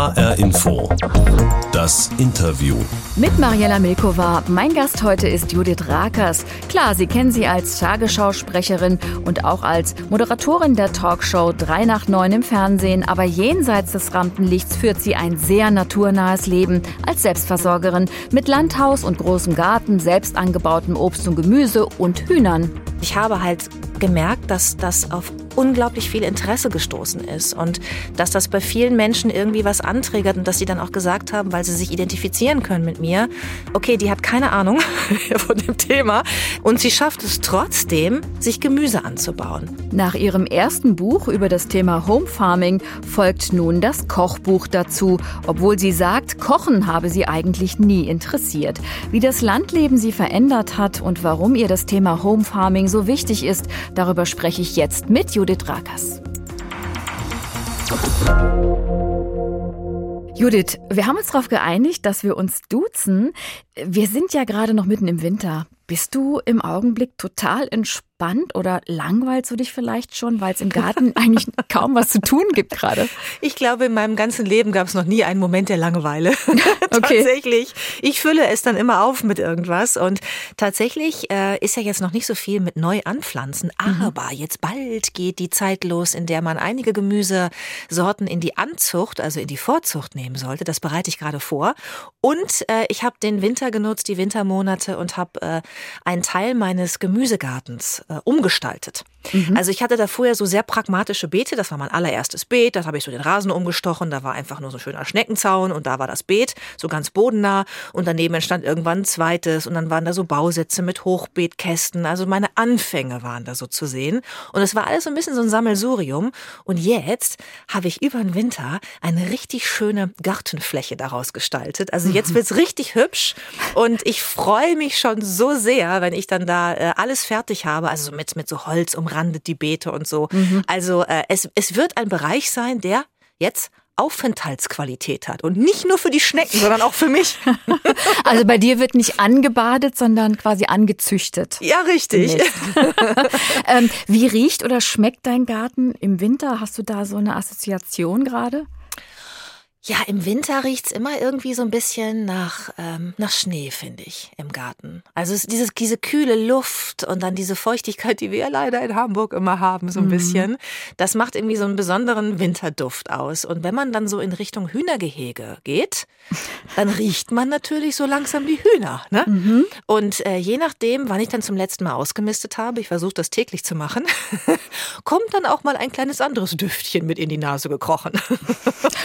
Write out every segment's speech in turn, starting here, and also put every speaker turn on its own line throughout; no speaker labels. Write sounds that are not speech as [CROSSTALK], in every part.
HR Info. Das Interview.
Mit Mariella Milkova. Mein Gast heute ist Judith Rakers. Klar, Sie kennen sie als Tagesschausprecherin und auch als Moderatorin der Talkshow 3 nach 9 im Fernsehen. Aber jenseits des Rampenlichts führt sie ein sehr naturnahes Leben als Selbstversorgerin mit Landhaus und großem Garten, selbst angebautem Obst und Gemüse und Hühnern.
Ich habe halt gemerkt, dass das auf unglaublich viel Interesse gestoßen ist und dass das bei vielen Menschen irgendwie was anträgert und dass sie dann auch gesagt haben, weil sie sich identifizieren können mit mir, okay, die hat keine Ahnung [LAUGHS] von dem Thema und sie schafft es trotzdem, sich Gemüse anzubauen.
Nach ihrem ersten Buch über das Thema Home Farming folgt nun das Kochbuch dazu, obwohl sie sagt, Kochen habe sie eigentlich nie interessiert. Wie das Landleben sie verändert hat und warum ihr das Thema Home Farming so wichtig ist, Darüber spreche ich jetzt mit Judith Rakers. Judith, wir haben uns darauf geeinigt, dass wir uns duzen. Wir sind ja gerade noch mitten im Winter. Bist du im Augenblick total entspannt? Entspannt oder langweilst du dich vielleicht schon, weil es im Garten [LAUGHS] eigentlich kaum was zu tun gibt gerade?
Ich glaube, in meinem ganzen Leben gab es noch nie einen Moment der Langeweile. [LAUGHS] [LAUGHS] okay. tatsächlich. Ich fülle es dann immer auf mit irgendwas und tatsächlich äh, ist ja jetzt noch nicht so viel mit Neuanpflanzen, mhm. aber mhm. jetzt bald geht die Zeit los, in der man einige Gemüsesorten in die Anzucht, also in die Vorzucht nehmen sollte. Das bereite ich gerade vor. Und äh, ich habe den Winter genutzt, die Wintermonate und habe äh, einen Teil meines Gemüsegartens umgestaltet. Mhm. Also ich hatte da vorher so sehr pragmatische Beete. Das war mein allererstes Beet. Da habe ich so den Rasen umgestochen. Da war einfach nur so ein schöner Schneckenzaun und da war das Beet, so ganz bodennah. Und daneben entstand irgendwann ein zweites und dann waren da so Bausätze mit Hochbeetkästen. Also meine Anfänge waren da so zu sehen. Und es war alles so ein bisschen so ein Sammelsurium. Und jetzt habe ich über den Winter eine richtig schöne Gartenfläche daraus gestaltet. Also [LAUGHS] jetzt wird's richtig hübsch und ich freue mich schon so sehr, wenn ich dann da äh, alles fertig habe. Also mit, mit so Holz um umrandet die Beete und so. Mhm. Also äh, es, es wird ein Bereich sein, der jetzt Aufenthaltsqualität hat. Und nicht nur für die Schnecken, sondern auch für mich. [LAUGHS]
Also bei dir wird nicht angebadet, sondern quasi angezüchtet.
Ja, richtig. [LAUGHS]
ähm, wie riecht oder schmeckt dein Garten im Winter? Hast du da so eine Assoziation gerade?
Ja, im Winter riecht's immer irgendwie so ein bisschen nach, ähm, nach Schnee, finde ich, im Garten. Also es, dieses, diese kühle Luft und dann diese Feuchtigkeit, die wir ja leider in Hamburg immer haben, so ein mhm. bisschen, das macht irgendwie so einen besonderen Winterduft aus. Und wenn man dann so in Richtung Hühnergehege geht, dann riecht man natürlich so langsam die Hühner. Ne? Mhm. Und äh, je nachdem, wann ich dann zum letzten Mal ausgemistet habe, ich versuche das täglich zu machen, [LAUGHS] kommt dann auch mal ein kleines anderes Düftchen mit in die Nase gekrochen.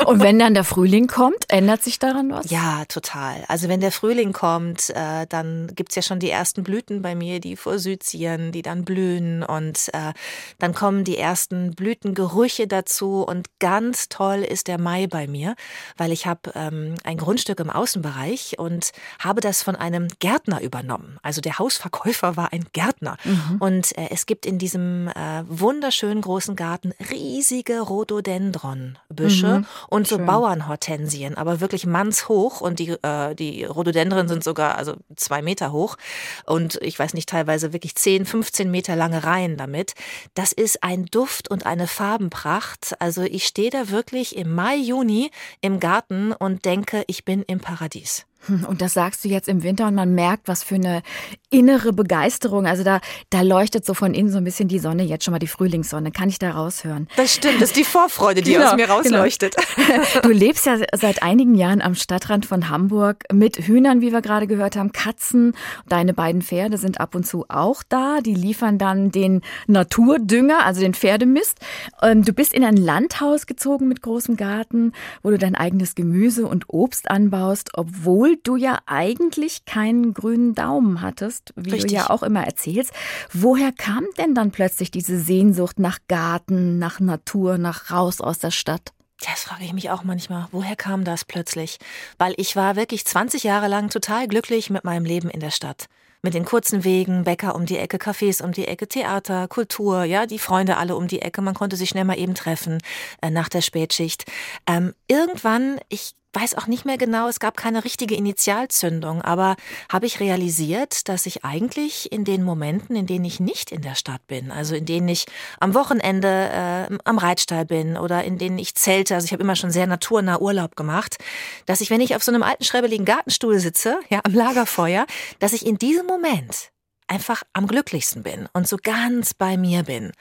und wenn dann der Frühling kommt, ändert sich daran was?
Ja, total. Also wenn der Frühling kommt, äh, dann gibt's ja schon die ersten Blüten bei mir, die vorsüzieren, die dann blühen und äh, dann kommen die ersten Blütengerüche dazu und ganz toll ist der Mai bei mir, weil ich habe ähm, ein Grundstück im Außenbereich und habe das von einem Gärtner übernommen. Also der Hausverkäufer war ein Gärtner mhm. und äh, es gibt in diesem äh, wunderschönen großen Garten riesige Rhododendronbüsche mhm. und so Bauern Bauernhortensien, aber wirklich mannshoch und die, äh, die Rhododendren sind sogar also zwei Meter hoch und ich weiß nicht, teilweise wirklich 10, 15 Meter lange Reihen damit. Das ist ein Duft und eine Farbenpracht. Also ich stehe da wirklich im Mai, Juni im Garten und denke, ich bin im Paradies.
Und das sagst du jetzt im Winter und man merkt, was für eine innere Begeisterung. Also da, da leuchtet so von innen so ein bisschen die Sonne, jetzt schon mal die Frühlingssonne, kann ich da raushören.
Das stimmt, das ist die Vorfreude, die [LAUGHS] genau, aus mir genau. rausleuchtet.
Genau. [LAUGHS] [LAUGHS] Du lebst ja seit einigen Jahren am Stadtrand von Hamburg mit Hühnern, wie wir gerade gehört haben, Katzen. Deine beiden Pferde sind ab und zu auch da. Die liefern dann den Naturdünger, also den Pferdemist. Ähm, du bist in ein Landhaus gezogen mit großem Garten, wo du dein eigenes Gemüse und Obst anbaust, obwohl du ja eigentlich keinen grünen Daumen hattest, wie Richtig. du ja auch immer erzählst. Woher kam denn dann plötzlich diese Sehnsucht nach Garten, nach Natur, nach raus aus der Stadt?
Das frage ich mich auch manchmal. Woher kam das plötzlich? Weil ich war wirklich 20 Jahre lang total glücklich mit meinem Leben in der Stadt mit den kurzen Wegen, Bäcker um die Ecke, Cafés um die Ecke, Theater, Kultur, ja, die Freunde alle um die Ecke. Man konnte sich schnell mal eben treffen äh, nach der Spätschicht. Ähm, irgendwann, ich weiß auch nicht mehr genau, es gab keine richtige Initialzündung, aber habe ich realisiert, dass ich eigentlich in den Momenten, in denen ich nicht in der Stadt bin, also in denen ich am Wochenende äh, am Reitstall bin oder in denen ich zelte, also ich habe immer schon sehr naturnah Urlaub gemacht, dass ich, wenn ich auf so einem alten schrebbeligen Gartenstuhl sitze, ja, am Lagerfeuer, dass ich in diesem Moment einfach am glücklichsten bin und so ganz bei mir bin.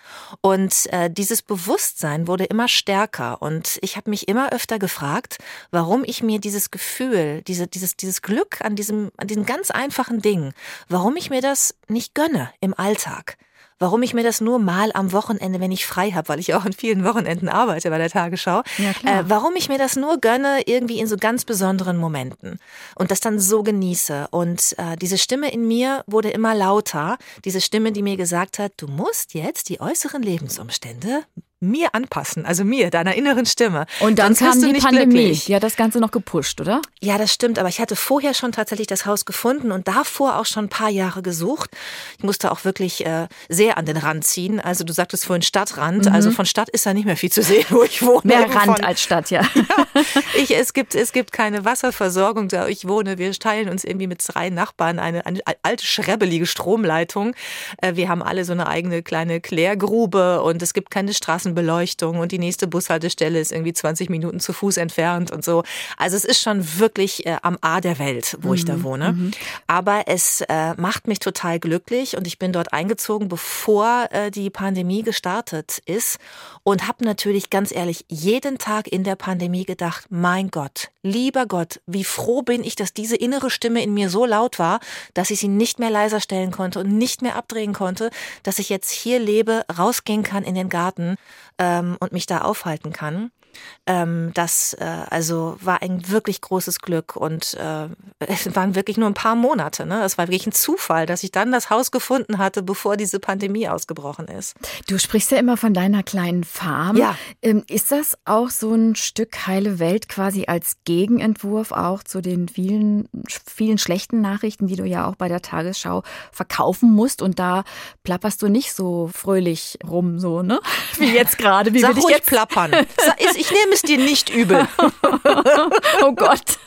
Und äh, dieses Bewusstsein wurde immer stärker und ich habe mich immer öfter gefragt, warum ich mir dieses Gefühl, diese, dieses, dieses Glück an diesem, an diesem ganz einfachen Ding, warum ich mir das nicht gönne im Alltag warum ich mir das nur mal am Wochenende, wenn ich frei habe, weil ich auch an vielen Wochenenden arbeite bei der Tagesschau, ja, äh, warum ich mir das nur gönne, irgendwie in so ganz besonderen Momenten und das dann so genieße. Und äh, diese Stimme in mir wurde immer lauter, diese Stimme, die mir gesagt hat, du musst jetzt die äußeren Lebensumstände mir anpassen, also mir, deiner inneren Stimme.
Und dann Sonst kam die Pandemie. Glücklich. Die hat das Ganze noch gepusht, oder?
Ja, das stimmt. Aber ich hatte vorher schon tatsächlich das Haus gefunden und davor auch schon ein paar Jahre gesucht. Ich musste auch wirklich äh, sehr an den Rand ziehen. Also du sagtest vorhin Stadtrand. Mhm. Also von Stadt ist da nicht mehr viel zu sehen, [LAUGHS] wo ich wohne.
Mehr Rand von, als Stadt, ja. [LAUGHS]
ja. Ich, es, gibt, es gibt keine Wasserversorgung, da ich wohne. Wir teilen uns irgendwie mit drei Nachbarn eine, eine alte, schrebbelige Stromleitung. Äh, wir haben alle so eine eigene kleine Klärgrube und es gibt keine Straßen Beleuchtung und die nächste Bushaltestelle ist irgendwie 20 Minuten zu Fuß entfernt und so. Also es ist schon wirklich äh, am A der Welt, wo mhm. ich da mhm, wohne. Mhm. Aber es äh, macht mich total glücklich und ich bin dort eingezogen, bevor äh, die Pandemie gestartet ist und habe natürlich ganz ehrlich jeden Tag in der Pandemie gedacht, mein Gott, lieber Gott, wie froh bin ich, dass diese innere Stimme in mir so laut war, dass ich sie nicht mehr leiser stellen konnte und nicht mehr abdrehen konnte, dass ich jetzt hier lebe, rausgehen kann in den Garten ähm, und mich da aufhalten kann. Ähm, das äh, also war ein wirklich großes Glück und äh, [LAUGHS] es waren wirklich nur ein paar Monate. Ne? Es war wirklich ein Zufall, dass ich dann das Haus gefunden hatte, bevor diese Pandemie ausgebrochen ist.
Du sprichst ja immer von deiner kleinen Farm.
Ja.
Ähm, ist das auch so ein Stück heile Welt quasi als Gegenentwurf auch zu den vielen, vielen schlechten Nachrichten, die du ja auch bei der Tagesschau verkaufen musst und da plapperst du nicht so fröhlich rum, so, ne? [LAUGHS] Wie jetzt gerade. Wie
Sag
will ich
jetzt plappern. [LAUGHS] Ich nehme es dir nicht übel. [LAUGHS]
oh Gott.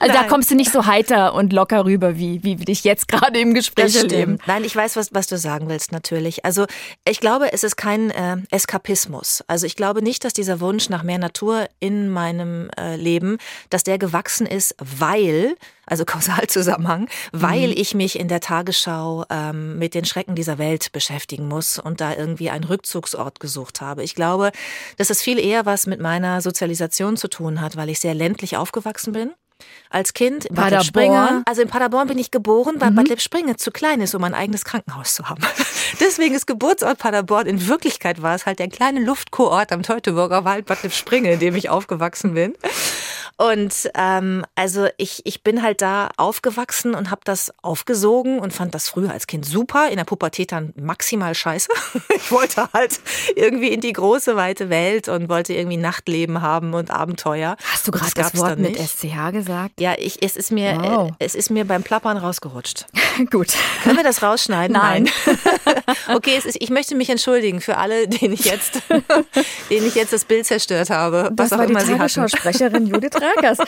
Also da kommst du nicht so heiter und locker rüber, wie, wie dich jetzt gerade im Gespräch erleben.
Nein, ich weiß, was, was du sagen willst, natürlich. Also ich glaube, es ist kein äh, Eskapismus. Also ich glaube nicht, dass dieser Wunsch nach mehr Natur in meinem äh, Leben, dass der gewachsen ist, weil also [LAUGHS] Kausalzusammenhang, weil mhm. ich mich in der Tagesschau ähm, mit den Schrecken dieser Welt beschäftigen muss und da irgendwie einen Rückzugsort gesucht habe. Ich glaube, dass es viel eher was mit meiner Sozialisation zu tun hat, weil ich sehr ländlich aufgewachsen bin als Kind in Bad Springe. Also in Paderborn bin ich geboren, weil mhm. Bad Lippspringe zu klein ist, um ein eigenes Krankenhaus zu haben. [LAUGHS] Deswegen ist Geburtsort Paderborn. In Wirklichkeit war es halt der kleine Luftkurort am Teutoburger Wald Bad Lippspringe, in dem ich aufgewachsen bin. Und ähm, also ich, ich bin halt da aufgewachsen und habe das aufgesogen und fand das früher als Kind super, in der Pubertät dann maximal scheiße. [LAUGHS] Ich wollte halt irgendwie in die große, weite Welt und wollte irgendwie Nachtleben haben und Abenteuer.
Hast du gerade das, das Wort mit SCH gesagt?
Ja, ich, es, ist mir, wow. es ist mir beim Plappern rausgerutscht. [LAUGHS]
Gut.
Können wir das rausschneiden?
Nein. [LAUGHS]
okay, ist, ich möchte mich entschuldigen für alle, denen ich jetzt, denen ich jetzt das Bild zerstört habe.
Das was auch war immer die Tagesschausprecherin Judith Rakers.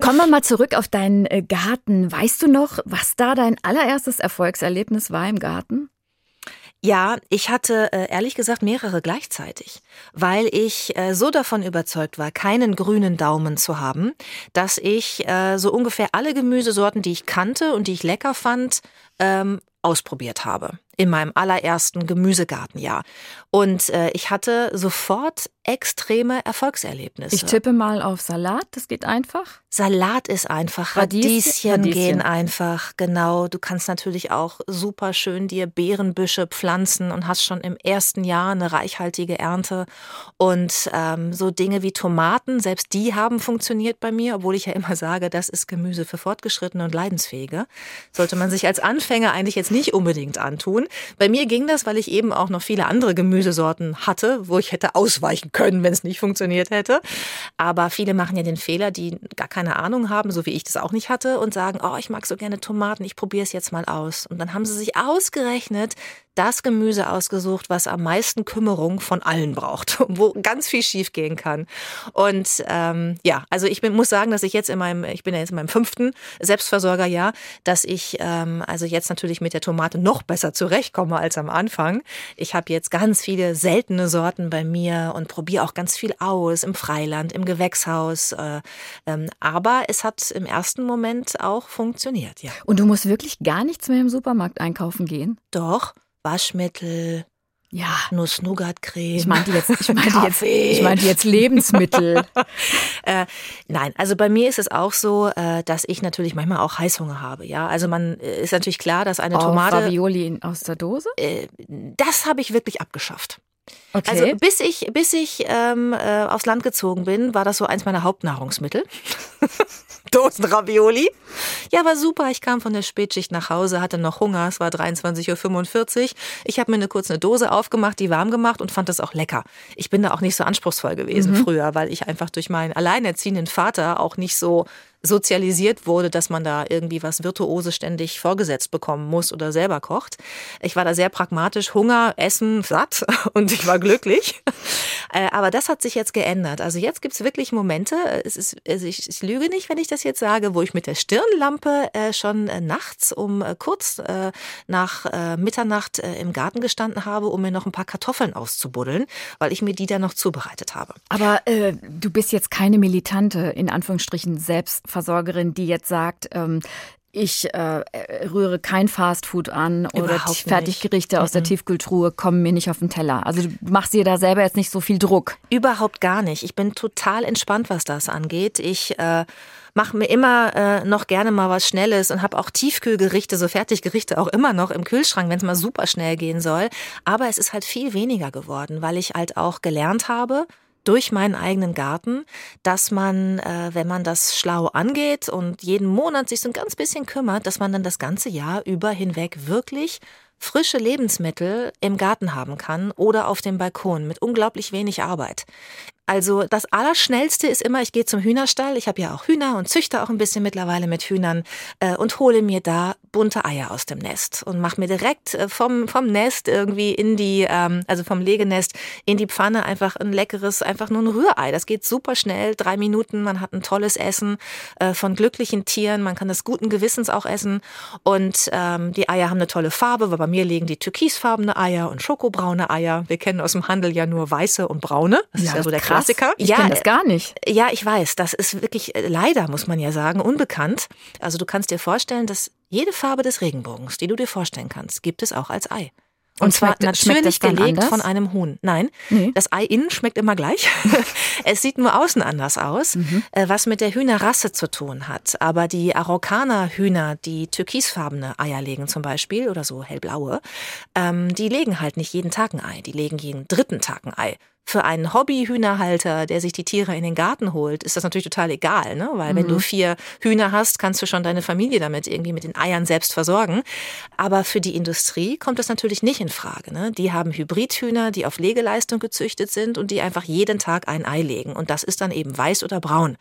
Kommen wir mal zurück auf deinen äh, Garten. Weißt du noch, was da dein allererstes Erfolgserlebnis war im Garten?
Ja, ich hatte äh, ehrlich gesagt mehrere gleichzeitig, weil ich äh, so davon überzeugt war, keinen grünen Daumen zu haben, dass ich so ungefähr alle Gemüsesorten, die ich kannte und die ich lecker fand, ähm, ausprobiert habe in meinem allerersten Gemüsegartenjahr. Und äh, ich hatte sofort extreme Erfolgserlebnisse.
Ich tippe mal auf Salat, das geht einfach.
Salat ist einfach, Radieschen, Radieschen, gehen einfach, genau. Du kannst natürlich auch super schön dir Beerenbüsche pflanzen und hast schon im ersten Jahr eine reichhaltige Ernte. Und ähm, so Dinge wie Tomaten, selbst die haben funktioniert bei mir, obwohl ich ja immer sage, das ist Gemüse für Fortgeschrittene und Leidensfähige. Sollte man sich als Anfänger eigentlich jetzt nicht unbedingt antun. Bei mir ging das, weil ich eben auch noch viele andere Gemüsesorten hatte, wo ich hätte ausweichen können, wenn es nicht funktioniert hätte. Aber viele machen ja den Fehler, die gar keine Ahnung haben, so wie ich das auch nicht hatte, und sagen, oh, ich mag so gerne Tomaten, ich probiere es jetzt mal aus. Und dann haben sie sich ausgerechnet das Gemüse ausgesucht, was am meisten Kümmerung von allen braucht, [LAUGHS] wo ganz viel schief gehen kann. Und ähm, ja, also ich bin, muss sagen, dass ich jetzt in meinem, ich bin ja jetzt in meinem fünften Selbstversorgerjahr, dass ich ähm, also jetzt natürlich mit der Tomate noch besser zurechtkomme als am Anfang. Ich habe jetzt ganz viele seltene Sorten bei mir und probiere auch ganz viel aus im Freiland, im Gewächshaus. Äh, ähm, aber es hat im ersten Moment auch funktioniert, ja.
Und du musst wirklich gar nichts mehr im Supermarkt einkaufen gehen?
Doch, Waschmittel, ja. Nuss-Nougat-Creme.
Ich meinte jetzt, ich meinte jetzt, ich meinte jetzt Lebensmittel. [LAUGHS]
äh, nein, also bei mir ist es auch so, äh, dass ich natürlich manchmal auch Heißhunger habe. Ja, also man äh, ist natürlich klar, dass eine
oh,
Tomate.
Ravioli aus der Dose?
Äh, das habe ich wirklich abgeschafft. Okay. Also bis ich, bis ich ähm, äh, aufs Land gezogen bin, war das so eins meiner Hauptnahrungsmittel. [LAUGHS] Dosenravioli. Ja, war super. Ich kam von der Spätschicht nach Hause, hatte noch Hunger. Es war 23.45 Uhr. Ich habe mir eine kurze Dose aufgemacht, die warm gemacht und fand das auch lecker. Ich bin da auch nicht so anspruchsvoll gewesen mhm. früher, weil ich einfach durch meinen alleinerziehenden Vater auch nicht so sozialisiert wurde, dass man da irgendwie was Virtuose ständig vorgesetzt bekommen muss oder selber kocht. Ich war da sehr pragmatisch, Hunger, Essen, satt [LAUGHS] und ich war glücklich. [LAUGHS] Äh, aber das hat sich jetzt geändert. Also jetzt gibt's wirklich Momente, es ist, also ich, ich lüge nicht, wenn ich das jetzt sage, wo ich mit der Stirnlampe äh, schon äh, nachts um kurz nach Mitternacht im Garten gestanden habe, um mir noch ein paar Kartoffeln auszubuddeln, weil ich mir die dann noch zubereitet habe.
Aber äh, du bist jetzt keine militante, in Anführungsstrichen, selbst Versorgerin, die jetzt sagt, ähm, ich äh, rühre kein Fastfood an oder Fertiggerichte aus der Tiefkühltruhe kommen mir nicht auf den Teller. Also du machst dir da selber jetzt nicht so viel Druck.
Überhaupt gar nicht. Ich bin total entspannt, was das angeht. Ich äh, mache mir immer äh, noch gerne mal was Schnelles und habe auch Tiefkühlgerichte, so Fertiggerichte auch immer noch im Kühlschrank, wenn es mal super schnell gehen soll. Aber es ist halt viel weniger geworden, weil ich halt auch gelernt habe, durch meinen eigenen Garten, dass man, äh, wenn man das schlau angeht und jeden Monat sich so ein ganz bisschen kümmert, dass man dann das ganze Jahr über hinweg wirklich frische Lebensmittel im Garten haben kann oder auf dem Balkon mit unglaublich wenig Arbeit. Also das Allerschnellste ist immer, ich gehe zum Hühnerstall, ich habe ja auch Hühner und züchte auch ein bisschen mittlerweile mit Hühnern äh, und hole mir da bunte Eier aus dem Nest und mache mir direkt äh, vom, vom Nest irgendwie in die, ähm, also vom Legenest in die Pfanne einfach ein leckeres, einfach nur ein Rührei. Das geht super schnell, drei Minuten, man hat ein tolles Essen äh, von glücklichen Tieren, man kann das guten Gewissens auch essen und ähm, die Eier haben eine tolle Farbe, weil bei mir liegen die türkisfarbene Eier und schokobraune Eier. Wir kennen aus dem Handel ja nur weiße und braune.
Das ja, ist ja so der Klassiker.
Ich ja, kenne das gar nicht. Ja, ich weiß. Das ist wirklich äh, leider, muss man ja sagen, unbekannt. Also du kannst dir vorstellen, dass jede Farbe des Regenbogens, die du dir vorstellen kannst, gibt es auch als Ei. Und, und zwar schmeckt, natürlich schmeckt gelegt anders? von einem Huhn. Nein, nee. das Ei innen schmeckt immer gleich. [LAUGHS] es sieht nur außen anders aus, mhm. Äh, was mit der Hühnerrasse zu tun hat. Aber die Araukaner-Hühner, die türkisfarbene Eier legen zum Beispiel oder so hellblaue, ähm, die legen halt nicht jeden Tag ein Ei. Die legen jeden dritten Tag ein Ei. Für einen Hobbyhühnerhalter, der sich die Tiere in den Garten holt, ist das natürlich total egal, ne? Weil mhm. wenn du mhm. vier Hühner hast, kannst du schon deine Familie damit irgendwie mit den Eiern selbst versorgen. Aber für die Industrie kommt das natürlich nicht in Frage. Ne? Die haben Hybridhühner, die auf Legeleistung gezüchtet sind und die einfach jeden Tag ein Ei legen. Und das ist dann eben weiß oder braun.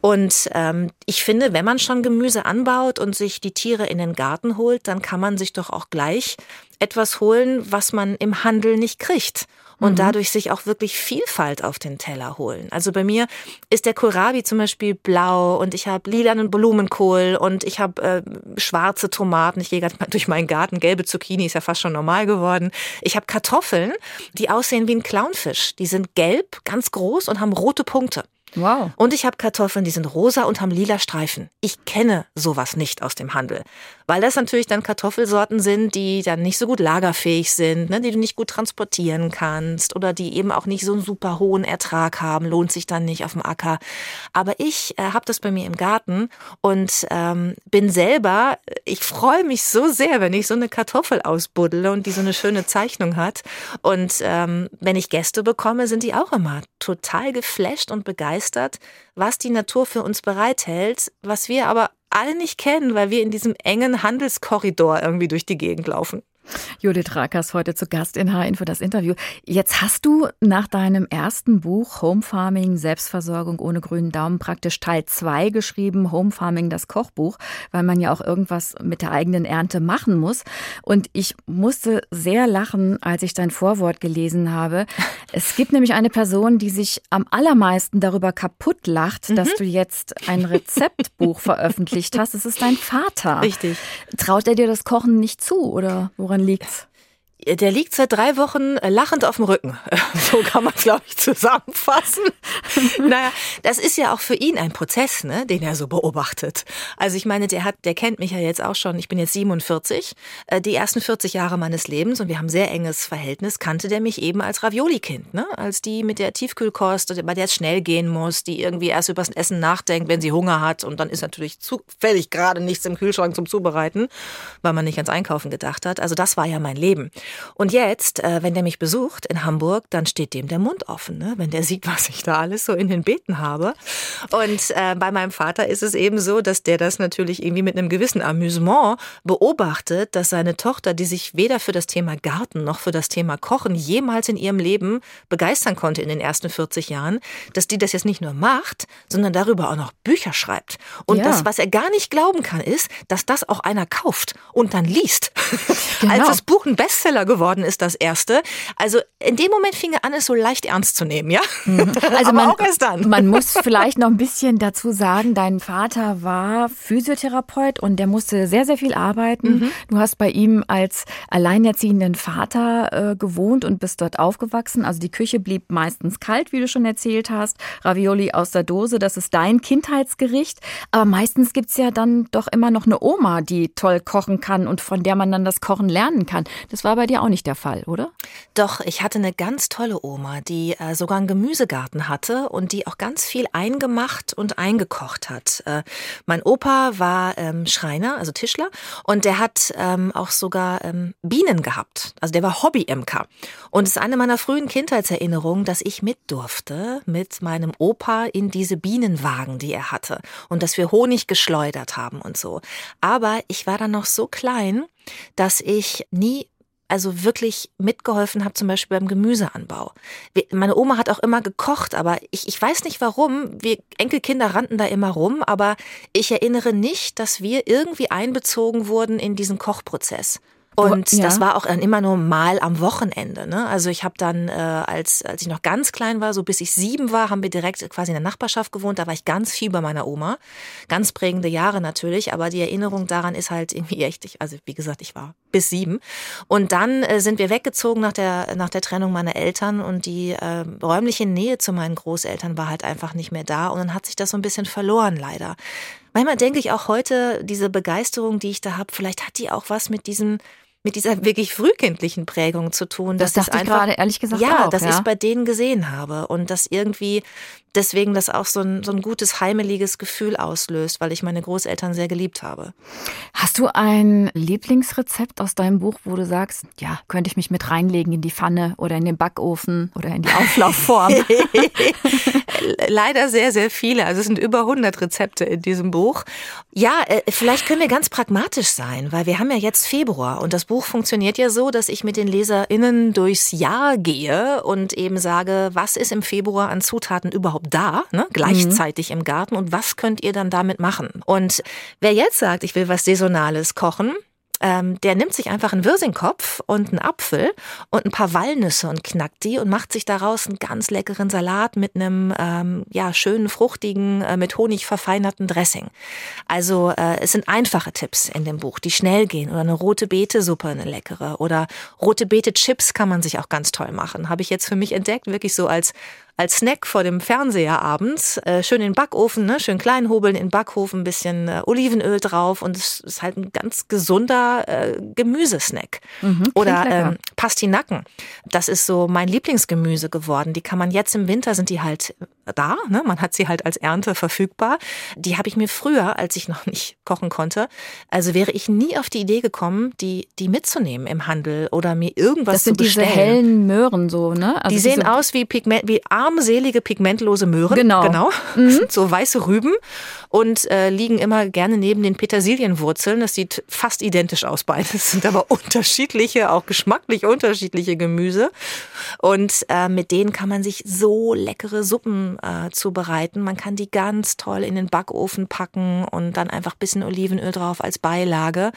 Und ähm, ich finde, wenn man schon Gemüse anbaut und sich die Tiere in den Garten holt, dann kann man sich doch auch gleich etwas holen, was man im Handel nicht kriegt und mhm. dadurch sich auch wirklich Vielfalt auf den Teller holen. Also bei mir ist der Kohlrabi zum Beispiel blau und ich habe lilanen Blumenkohl und ich habe äh, schwarze Tomaten. Ich gehe gerade [LAUGHS] durch meinen Garten. Gelbe Zucchini ist ja fast schon normal geworden. Ich habe Kartoffeln, die aussehen wie ein Clownfisch. Die sind gelb, ganz groß und haben rote Punkte.
Wow.
Und ich habe Kartoffeln, die sind rosa und haben lila Streifen. Ich kenne sowas nicht aus dem Handel, weil das natürlich dann Kartoffelsorten sind, die dann nicht so gut lagerfähig sind, ne, die du nicht gut transportieren kannst oder die eben auch nicht so einen super hohen Ertrag haben, lohnt sich dann nicht auf dem Acker. Aber ich äh, habe das bei mir im Garten und ähm, bin selber, ich freue mich so sehr, wenn ich so eine Kartoffel ausbuddle und die so eine schöne Zeichnung hat. Und ähm, wenn ich Gäste bekomme, sind die auch immer total geflasht und begeistert begeistert, was die Natur für uns bereithält, was wir aber alle nicht kennen, weil wir in diesem engen Handelskorridor irgendwie durch die Gegend laufen.
Judith Rakers heute zu Gast in H-Info das Interview. Jetzt hast du nach deinem ersten Buch Home Farming, Selbstversorgung ohne grünen Daumen praktisch Teil 2 geschrieben, Home Farming, das Kochbuch, weil man ja auch irgendwas mit der eigenen Ernte machen muss. Und ich musste sehr lachen, als ich dein Vorwort gelesen habe. Es gibt nämlich eine Person, die sich am allermeisten darüber kaputt lacht, mhm. dass du jetzt ein Rezeptbuch [LAUGHS] veröffentlicht hast. Es ist dein Vater.
Richtig.
Traut er dir das Kochen nicht zu oder woran liegt's?
Der liegt seit drei Wochen äh, lachend auf dem Rücken. [LAUGHS] So kann man es, glaube ich, zusammenfassen. [LAUGHS] naja, das ist ja auch für ihn ein Prozess, ne, den er so beobachtet. Also ich meine, der hat, der kennt mich ja jetzt auch schon. Ich bin jetzt 47. Äh, die ersten 40 Jahre meines Lebens und wir haben sehr enges Verhältnis. Kannte der mich eben als Ravioli-Kind, ne, als die mit der Tiefkühlkost, bei der es schnell gehen muss, die irgendwie erst über das Essen nachdenkt, wenn sie Hunger hat und dann ist natürlich zufällig gerade nichts im Kühlschrank zum Zubereiten, weil man nicht ans Einkaufen gedacht hat. Also das war ja mein Leben. Und jetzt, äh, wenn der mich besucht in Hamburg, dann steht dem der Mund offen, ne? wenn der sieht, [LAUGHS] was ich da alles so in den Beeten habe. Und äh, bei meinem Vater ist es eben so, dass der das natürlich irgendwie mit einem gewissen Amüsement beobachtet, dass seine Tochter, die sich weder für das Thema Garten noch für das Thema Kochen jemals in ihrem Leben begeistern konnte in den ersten 40 Jahren, dass die das jetzt nicht nur macht, sondern darüber auch noch Bücher schreibt. Und ja. das, was er gar nicht glauben kann, ist, dass das auch einer kauft und dann liest. [LAUGHS] Genau. Als das Buch ein Bestseller geworden ist, das erste. Also in dem Moment fing er an, es so leicht ernst zu nehmen, ja?
Mhm. Also [LAUGHS] man, auch erst dann. Man muss vielleicht noch ein bisschen dazu sagen, dein Vater war Physiotherapeut und der musste sehr, sehr viel arbeiten. Mhm. Du hast bei ihm als alleinerziehenden Vater äh, gewohnt und bist dort aufgewachsen. Also die Küche blieb meistens kalt, wie du schon erzählt hast. Ravioli aus der Dose, das ist dein Kindheitsgericht. Aber meistens gibt's ja dann doch immer noch eine Oma, die toll kochen kann und von der man dann das Kochen lernen kann. Das war bei dir auch nicht der Fall, oder?
Doch, ich hatte eine ganz tolle Oma, die äh, sogar einen Gemüsegarten hatte und die auch ganz viel eingemacht und eingekocht hat. Äh, mein Opa war ähm, Schreiner, also Tischler, und der hat ähm, auch sogar ähm, Bienen gehabt. Also der war Hobby-Imker. Und es ist eine meiner frühen Kindheitserinnerungen, dass ich mit durfte mit meinem Opa in diese Bienenwagen, die er hatte. Und dass wir Honig geschleudert haben und so. Aber ich war dann noch so klein, dass ich nie also wirklich mitgeholfen habe, zum Beispiel beim Gemüseanbau. Meine Oma hat auch immer gekocht, aber ich, ich weiß nicht warum. Wir Enkelkinder rannten da immer rum, aber ich erinnere nicht, dass wir irgendwie einbezogen wurden in diesen Kochprozess. Und ja. das war auch immer nur mal am Wochenende. Ne? Also ich habe dann, äh, als, als ich noch ganz klein war, so bis ich sieben war, haben wir direkt quasi in der Nachbarschaft gewohnt. Da war ich ganz viel bei meiner Oma. Ganz prägende Jahre natürlich, aber die Erinnerung daran ist halt irgendwie echt, ich, also wie gesagt, ich war bis sieben. Und dann äh, sind wir weggezogen nach der, nach der Trennung meiner Eltern und die äh, räumliche Nähe zu meinen Großeltern war halt einfach nicht mehr da. Und dann hat sich das so ein bisschen verloren, leider. Manchmal denke ich auch heute, diese Begeisterung, die ich da habe, vielleicht hat die auch was mit diesem mit dieser wirklich frühkindlichen Prägung zu tun.
Das dachte ich gerade ehrlich gesagt
ja,
auch.
dass ja, ich bei denen gesehen habe und dass irgendwie deswegen das auch so ein, so ein gutes, heimeliges Gefühl auslöst, weil ich meine Großeltern sehr geliebt habe.
Hast du ein Lieblingsrezept aus deinem Buch, wo du sagst, ja, könnte ich mich mit reinlegen in die Pfanne oder in den Backofen oder in die Auflaufform? [LAUGHS] [LAUGHS]
Leider sehr, sehr viele. Also es sind über 100 Rezepte in diesem Buch. Ja, äh, vielleicht können wir ganz pragmatisch sein, weil wir haben ja jetzt Februar und das Buch funktioniert ja so, dass ich mit den LeserInnen durchs Jahr gehe und eben sage, was ist im Februar an Zutaten überhaupt da, ne, gleichzeitig mhm. im Garten und was könnt ihr dann damit machen? Und wer jetzt sagt, ich will was Saisonales kochen, ähm, der nimmt sich einfach einen Wirsingkopf und einen Apfel und ein paar Walnüsse und knackt die und macht sich daraus einen ganz leckeren Salat mit einem ähm, ja schönen fruchtigen äh, mit Honig verfeinerten Dressing. Also äh, es sind einfache Tipps in dem Buch, die schnell gehen oder eine rote Beete-Suppe, eine leckere oder rote Beete-Chips kann man sich auch ganz toll machen. Habe ich jetzt für mich entdeckt, wirklich so als als Snack vor dem Fernseher abends. Äh, schön in den Backofen, ne? schön klein hobeln in den Backofen, ein bisschen äh, Olivenöl drauf und es ist halt ein ganz gesunder äh, Gemüsesnack. Mhm, Oder ähm, Pastinaken. Das ist so mein Lieblingsgemüse geworden. Die kann man jetzt im Winter, sind die halt da, ne? man hat sie halt als Ernte verfügbar. Die habe ich mir früher, als ich noch nicht kochen konnte, also wäre ich nie auf die Idee gekommen, die, die mitzunehmen im Handel oder mir irgendwas
das sind
zu bestellen.
diese hellen Möhren so, ne?
Also die sehen aus wie Pigment, wie Arm armselige, pigmentlose Möhren.
Genau.
genau. Mhm. [LAUGHS] So weiße Rüben und äh, liegen immer gerne neben den Petersilienwurzeln. Das sieht fast identisch aus beides, sind aber [LAUGHS] unterschiedliche, auch geschmacklich unterschiedliche Gemüse. Und äh, mit denen kann man sich so leckere Suppen äh, zubereiten. Man kann die ganz toll in den Backofen packen und dann einfach bisschen Olivenöl drauf als Beilage.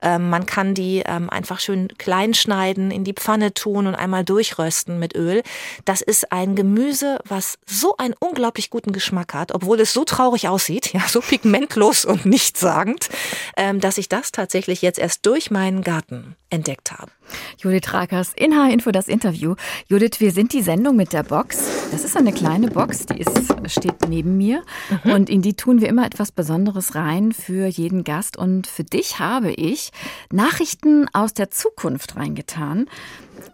Ähm, man kann die ähm, einfach schön klein schneiden, in die Pfanne tun und einmal durchrösten mit Öl. Das ist ein Gemüse, was so einen unglaublich guten Geschmack hat, obwohl es so traurig aussieht, [LAUGHS] ja, so pigmentlos und nichtssagend, ähm, dass ich das tatsächlich jetzt erst durch meinen Garten entdeckt habe.
Judith Rakers in H-Info das Interview. Judith, wir sind die Sendung mit der Box. Das ist eine kleine Box, die ist, steht neben mir. Mhm. Und in die tun wir immer etwas Besonderes rein für jeden Gast. Und für dich habe ich Nachrichten aus der Zukunft reingetan.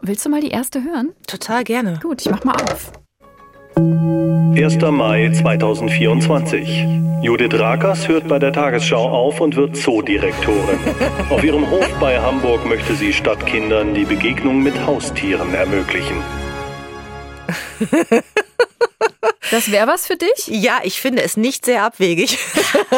Willst du mal die erste hören?
Total gerne.
Gut, ich mach mal auf.
1. Mai 2024. Judith Rakers hört bei der Tagesschau auf und wird Zoodirektorin. [LAUGHS] Auf ihrem Hof bei Hamburg möchte sie Stadtkindern die Begegnung mit Haustieren ermöglichen. [LAUGHS]
Das wäre was für dich?
Ja, ich finde es nicht sehr abwegig.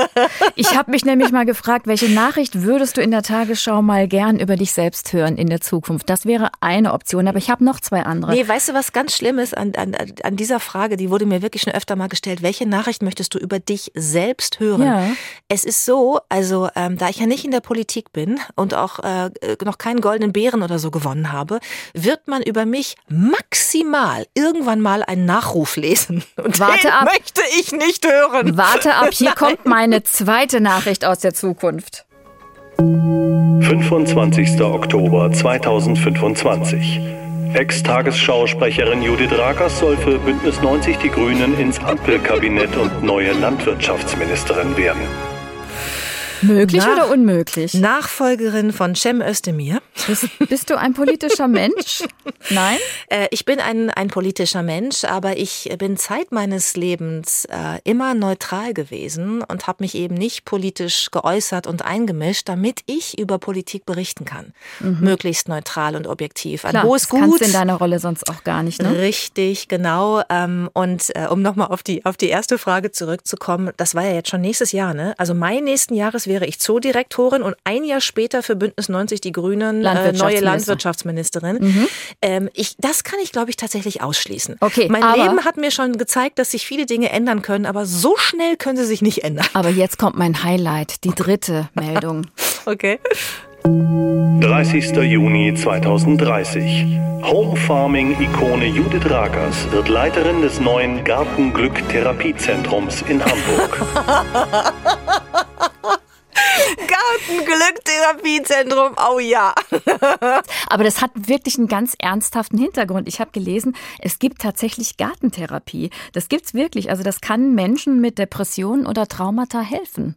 [LAUGHS]
ich habe mich nämlich mal gefragt, welche Nachricht würdest du in der Tagesschau mal gern über dich selbst hören in der Zukunft? Das wäre eine Option, aber ich habe noch zwei andere.
Nee, weißt du, was ganz schlimm ist an, an, an dieser Frage, die wurde mir wirklich schon öfter mal gestellt. Welche Nachricht möchtest du über dich selbst hören? Ja. Es ist so, also ähm, da ich ja nicht in der Politik bin und auch äh, noch keinen goldenen Bären oder so gewonnen habe, wird man über mich maximal irgendwann mal einen Nachruf lesen. Und
Warte
den
ab.
möchte ich nicht hören.
Warte ab, hier kommt meine zweite Nachricht aus der Zukunft.
25. Oktober 2025. Ex-Tagesschausprecherin Judith Rakers soll für Bündnis 90 Die Grünen ins Ampelkabinett und neue Landwirtschaftsministerin werden.
Möglich Nach, oder unmöglich?
Nachfolgerin von Cem Özdemir.
Bist, bist du ein politischer Mensch? Nein?
Äh, ich bin ein, ein politischer Mensch, aber ich bin Zeit meines Lebens äh, immer neutral gewesen und habe mich eben nicht politisch geäußert und eingemischt, damit ich über Politik berichten kann. Mhm. Möglichst neutral und objektiv.
Klar, Wo ist gut? kannst du in deiner Rolle sonst auch gar nicht, ne?
Richtig, genau. Ähm, und äh, um nochmal auf die, auf die erste Frage zurückzukommen, das war ja jetzt schon nächstes Jahr, ne? Also Mai nächsten Jahres wäre ich Zoodirektorin und ein Jahr später für Bündnis 90 Die Grünen äh, neue Landwirtschaftsministerin. Mhm. Ähm, ich, das kann ich, glaube ich, tatsächlich ausschließen.
Okay,
mein Leben hat mir schon gezeigt, dass sich viele Dinge ändern können, aber so schnell können sie sich nicht ändern.
Aber jetzt kommt mein Highlight, die dritte Meldung. [LAUGHS]
okay.
30. Juni 2030. Home Farming Ikone Judith Rakers wird Leiterin des neuen Gartenglück Therapiezentrums in Hamburg. [LAUGHS]
Gartenglück-Therapiezentrum, oh ja.
Aber das hat wirklich einen ganz ernsthaften Hintergrund. Ich habe gelesen, es gibt tatsächlich Gartentherapie. Das gibt's wirklich. Also das kann Menschen mit Depressionen oder Traumata helfen.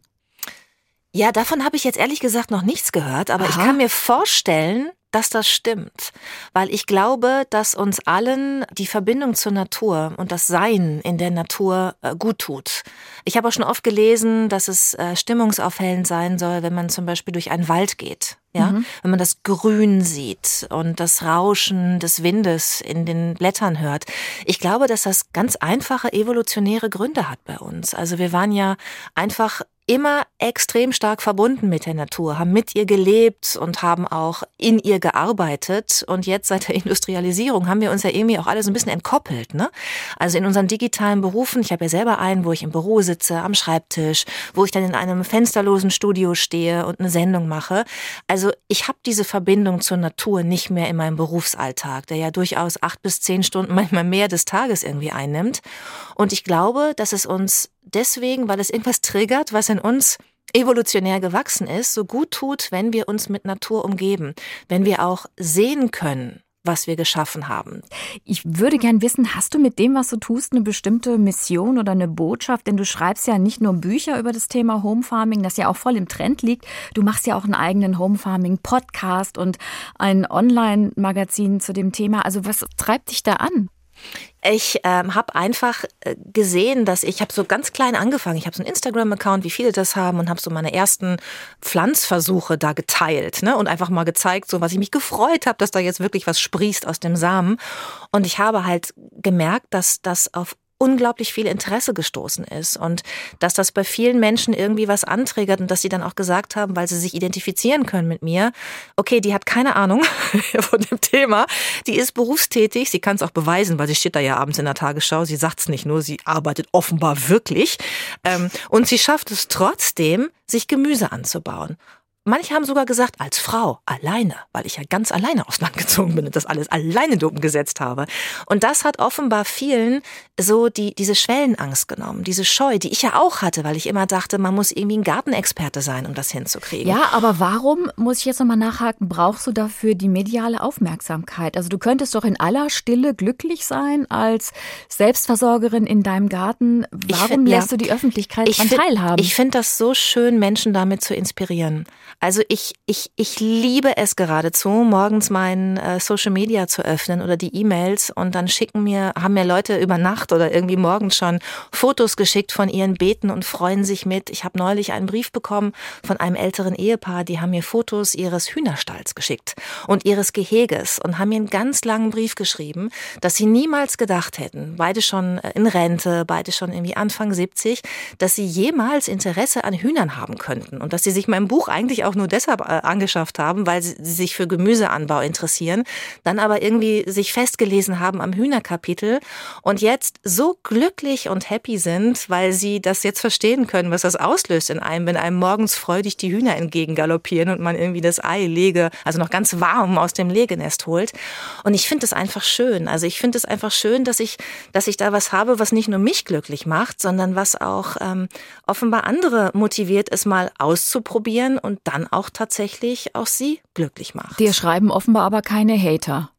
Ja, davon habe ich jetzt ehrlich gesagt noch nichts gehört, aber Aha. ich kann mir vorstellen, dass das stimmt, weil ich glaube, dass uns allen die Verbindung zur Natur und das Sein in der Natur äh, gut tut. Ich habe auch schon oft gelesen, dass es äh, stimmungsaufhellend sein soll, wenn man zum Beispiel durch einen Wald geht. Ja, mhm. wenn man das Grün sieht und das Rauschen des Windes in den Blättern hört. Ich glaube, dass das ganz einfache evolutionäre Gründe hat bei uns. Also wir waren ja einfach immer extrem stark verbunden mit der Natur, haben mit ihr gelebt und haben auch in ihr gearbeitet. Und jetzt seit der Industrialisierung haben wir uns ja irgendwie auch alle so ein bisschen entkoppelt. Ne? Also in unseren digitalen Berufen, ich habe ja selber einen, wo ich im Büro sitze, am Schreibtisch, wo ich dann in einem fensterlosen Studio stehe und eine Sendung mache. Also ich habe diese Verbindung zur Natur nicht mehr in meinem Berufsalltag, der ja durchaus acht bis zehn Stunden, [LAUGHS] manchmal mehr des Tages irgendwie einnimmt. Und ich glaube, dass es uns deswegen, weil es irgendwas triggert, was in uns evolutionär gewachsen ist, so gut tut, wenn wir uns mit Natur umgeben, wenn wir auch sehen können, was wir geschaffen haben.
Ich würde gern wissen, hast du mit dem, was du tust, eine bestimmte Mission oder eine Botschaft? Denn du schreibst ja nicht nur Bücher über das Thema Home Farming, das ja auch voll im Trend liegt. Du machst ja auch einen eigenen Home Farming Podcast und ein Online-Magazin zu dem Thema. Also was treibt dich da an?
Ich ähm, habe einfach äh, gesehen, dass ich habe so ganz klein angefangen. Ich habe so einen Instagram-Account, wie viele das haben, und habe so meine ersten Pflanzversuche da geteilt ne? und einfach mal gezeigt, so was ich mich gefreut habe, dass da jetzt wirklich was sprießt aus dem Samen. Und ich habe halt gemerkt, dass das auf unglaublich viel Interesse gestoßen ist und dass das bei vielen Menschen irgendwie was anträgert und dass sie dann auch gesagt haben, weil sie sich identifizieren können mit mir, okay, die hat keine Ahnung [LAUGHS] von dem Thema, die ist berufstätig, sie kann es auch beweisen, weil sie steht da ja abends in der Tagesschau, sie sagt es nicht nur, sie arbeitet offenbar wirklich ähm, und sie schafft es trotzdem, sich Gemüse anzubauen. Manche haben sogar gesagt, als Frau, alleine, weil ich ja ganz alleine aufs Land gezogen bin und das alles alleine umgesetzt habe. Und das hat offenbar vielen so die, diese Schwellenangst genommen, diese Scheu, die ich ja auch hatte, weil ich immer dachte, man muss irgendwie ein Gartenexperte sein, um das hinzukriegen.
Ja, aber warum, muss ich jetzt nochmal nachhaken, brauchst du dafür die mediale Aufmerksamkeit? Also du könntest doch in aller Stille glücklich sein als Selbstversorgerin in deinem Garten. Warum find, lässt ja, du die Öffentlichkeit daran teilhaben?
Ich finde das so schön, Menschen damit zu inspirieren. Also ich, ich, ich liebe es geradezu, morgens meinen äh, Social Media zu öffnen oder die E-Mails und dann schicken mir, haben mir Leute über Nacht oder irgendwie morgens schon Fotos geschickt von ihren Beeten und freuen sich mit. Ich habe neulich einen Brief bekommen von einem älteren Ehepaar, die haben mir Fotos ihres Hühnerstalls geschickt und ihres Geheges und haben mir einen ganz langen Brief geschrieben, dass sie niemals gedacht hätten, beide schon äh, in Rente, beide schon irgendwie Anfang 70, dass sie jemals Interesse an Hühnern haben könnten und dass sie sich mein Buch eigentlich auch nur deshalb äh, angeschafft haben, weil sie sich für Gemüseanbau interessieren, dann aber irgendwie sich festgelesen haben am Hühnerkapitel und jetzt so glücklich und happy sind, weil sie das jetzt verstehen können, was das auslöst in einem, wenn einem morgens freudig die Hühner entgegengaloppieren und man irgendwie das Ei lege, also noch ganz warm aus dem Legenest holt. Und ich finde es einfach schön. Also ich finde es einfach schön, dass ich, dass ich da was habe, was nicht nur mich glücklich macht, sondern was auch ähm, offenbar andere motiviert, es mal auszuprobieren und dann dann auch tatsächlich auch sie glücklich macht.
Dir schreiben offenbar aber keine Hater.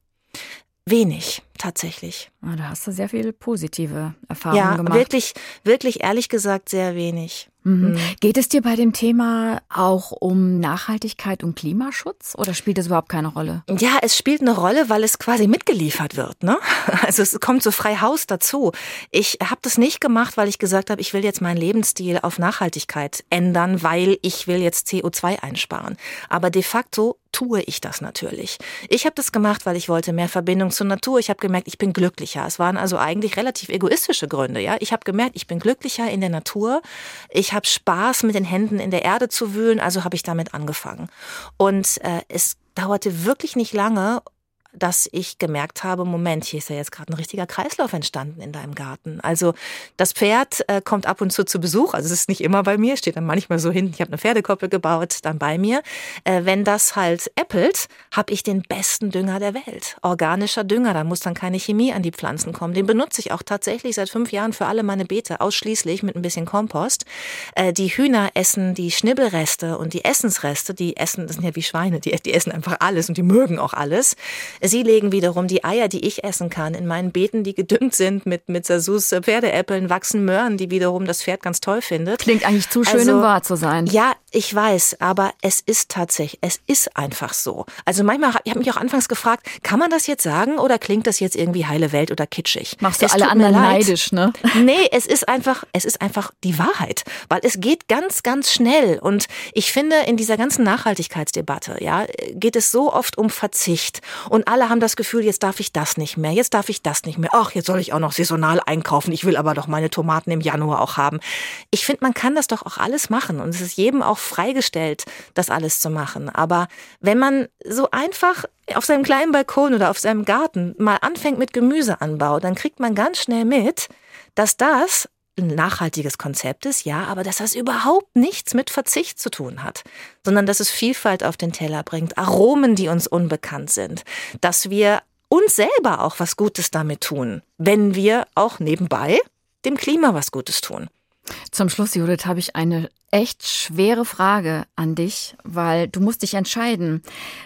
Wenig, tatsächlich.
Ah, da hast du sehr viele positive Erfahrungen ja, gemacht.
Ja, wirklich, wirklich ehrlich gesagt sehr wenig.
Mhm. mhm. Geht es dir bei dem Thema auch um Nachhaltigkeit und Klimaschutz oder spielt das überhaupt keine Rolle?
Ja, es spielt eine Rolle, weil es quasi mitgeliefert wird. Ne? [LAUGHS] Also es kommt so frei Haus dazu. Ich habe das nicht gemacht, weil ich gesagt habe, ich will jetzt meinen Lebensstil auf Nachhaltigkeit ändern, weil ich will jetzt CO2 einsparen. Aber de facto tue ich das natürlich. Ich habe das gemacht, weil ich wollte mehr Verbindung zur Natur. Ich habe gemerkt, ich bin glücklicher. Es waren also eigentlich relativ egoistische Gründe. Ja, ich habe gemerkt, ich bin glücklicher in der Natur. Ich habe Spaß, mit den Händen in der Erde zu wühlen, also habe ich damit angefangen. Und äh, es dauerte wirklich nicht lange dass ich gemerkt habe, Moment, hier ist ja jetzt gerade ein richtiger Kreislauf entstanden in deinem Garten. Also das Pferd äh, kommt ab und zu zu Besuch, also es ist nicht immer bei mir, steht dann manchmal so hinten, ich habe eine Pferdekoppel gebaut, dann bei mir. Äh, wenn das halt äppelt, habe ich den besten Dünger der Welt. Organischer Dünger, da muss dann keine Chemie an die Pflanzen kommen. Den benutze ich auch tatsächlich seit fünf Jahren für alle meine Beete, ausschließlich mit ein bisschen Kompost. Äh, die Hühner essen die Schnibbelreste und die Essensreste, die essen, das sind ja wie Schweine, die, die essen einfach alles und die mögen auch alles. Sie legen wiederum die Eier, die ich essen kann. In meinen Beeten, die gedüngt sind mit, mit Sasus Pferdeäppeln, wachsen Möhren, die wiederum das Pferd ganz toll findet.
Klingt eigentlich zu schön, also, um wahr zu sein.
Ja, ich weiß, aber es ist tatsächlich, es ist einfach so. Also manchmal, ich habe mich auch anfangs gefragt, kann man das jetzt sagen oder klingt das jetzt irgendwie heile Welt oder kitschig?
Machst du es alle anderen neidisch, ne? [LAUGHS]
Nee, es ist einfach, es ist einfach die Wahrheit, weil es geht ganz, ganz schnell und ich finde, in dieser ganzen Nachhaltigkeitsdebatte, ja, geht es so oft um Verzicht und alle haben das Gefühl, jetzt darf ich das nicht mehr, jetzt darf ich das nicht mehr. Ach, jetzt soll ich auch noch saisonal einkaufen. Ich will aber doch meine Tomaten im Januar auch haben. Ich finde, man kann das doch auch alles machen und es ist jedem auch freigestellt, das alles zu machen. Aber wenn man so einfach auf seinem kleinen Balkon oder auf seinem Garten mal anfängt mit Gemüseanbau, dann kriegt man ganz schnell mit, dass das ein nachhaltiges Konzept ist, ja, aber dass das überhaupt nichts mit Verzicht zu tun hat, sondern dass es Vielfalt auf den Teller bringt, Aromen, die uns unbekannt sind, dass wir uns selber auch was Gutes damit tun, wenn wir auch nebenbei dem Klima was Gutes tun.
Zum Schluss, Judith, habe ich eine echt schwere Frage an dich, weil du musst dich entscheiden.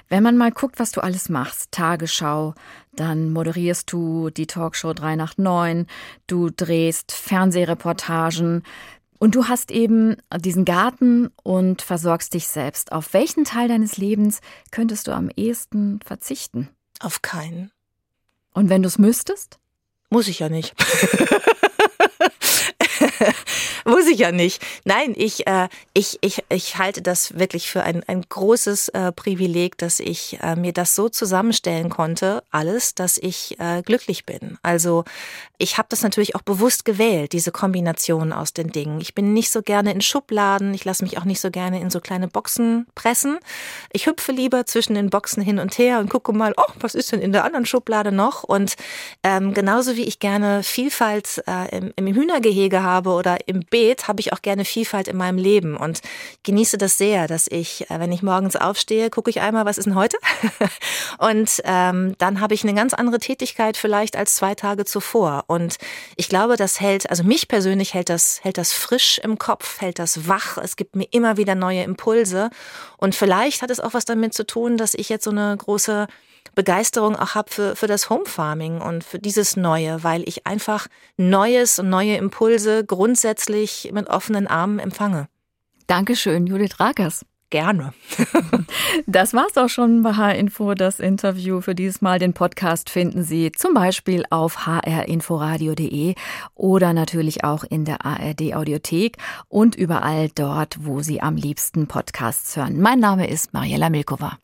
Wenn man mal guckt, was du alles machst, Tagesschau, dann moderierst du die Talkshow 3 nach 9, du drehst Fernsehreportagen und du hast eben diesen Garten und versorgst dich selbst. Auf welchen Teil deines Lebens könntest du am ehesten verzichten?
Auf keinen.
Und wenn du es müsstest?
Muss ich ja nicht. [LAUGHS] Muss ich ja nicht. Nein, ich, äh, ich, ich, ich halte das wirklich für ein, ein großes äh, Privileg, dass ich äh, mir das so zusammenstellen konnte, alles, dass ich äh, glücklich bin. Also ich habe das natürlich auch bewusst gewählt, diese Kombination aus den Dingen. Ich bin nicht so gerne in Schubladen, ich lasse mich auch nicht so gerne in so kleine Boxen pressen. Ich hüpfe lieber zwischen den Boxen hin und her und gucke mal, oh, was ist denn in der anderen Schublade noch? Und ähm, genauso wie ich gerne Vielfalt äh, im, im Hühnergehege habe oder im Beet, habe ich auch gerne Vielfalt in meinem Leben und genieße das sehr, dass ich, äh, wenn ich morgens aufstehe, gucke ich einmal, was ist denn heute? [LAUGHS] und ähm, dann habe ich eine ganz andere Tätigkeit vielleicht als zwei Tage zuvor. Und ich glaube, das hält, also mich persönlich hält das, hält das frisch im Kopf, hält das wach. Es gibt mir immer wieder neue Impulse. Und vielleicht hat es auch was damit zu tun, dass ich jetzt so eine große Begeisterung auch habe für, für das Home Farming und für dieses Neue, weil ich einfach Neues und neue Impulse grundsätzlich mit offenen Armen empfange.
Dankeschön, Judith Rakers.
Gerne. [LAUGHS]
das war's auch schon bei H-Info, das Interview für dieses Mal. Den Podcast finden Sie zum Beispiel auf hrinforadio.de oder natürlich auch in der ARD Audiothek und überall dort, wo Sie am liebsten Podcasts hören. Mein Name ist Mariella Milkova.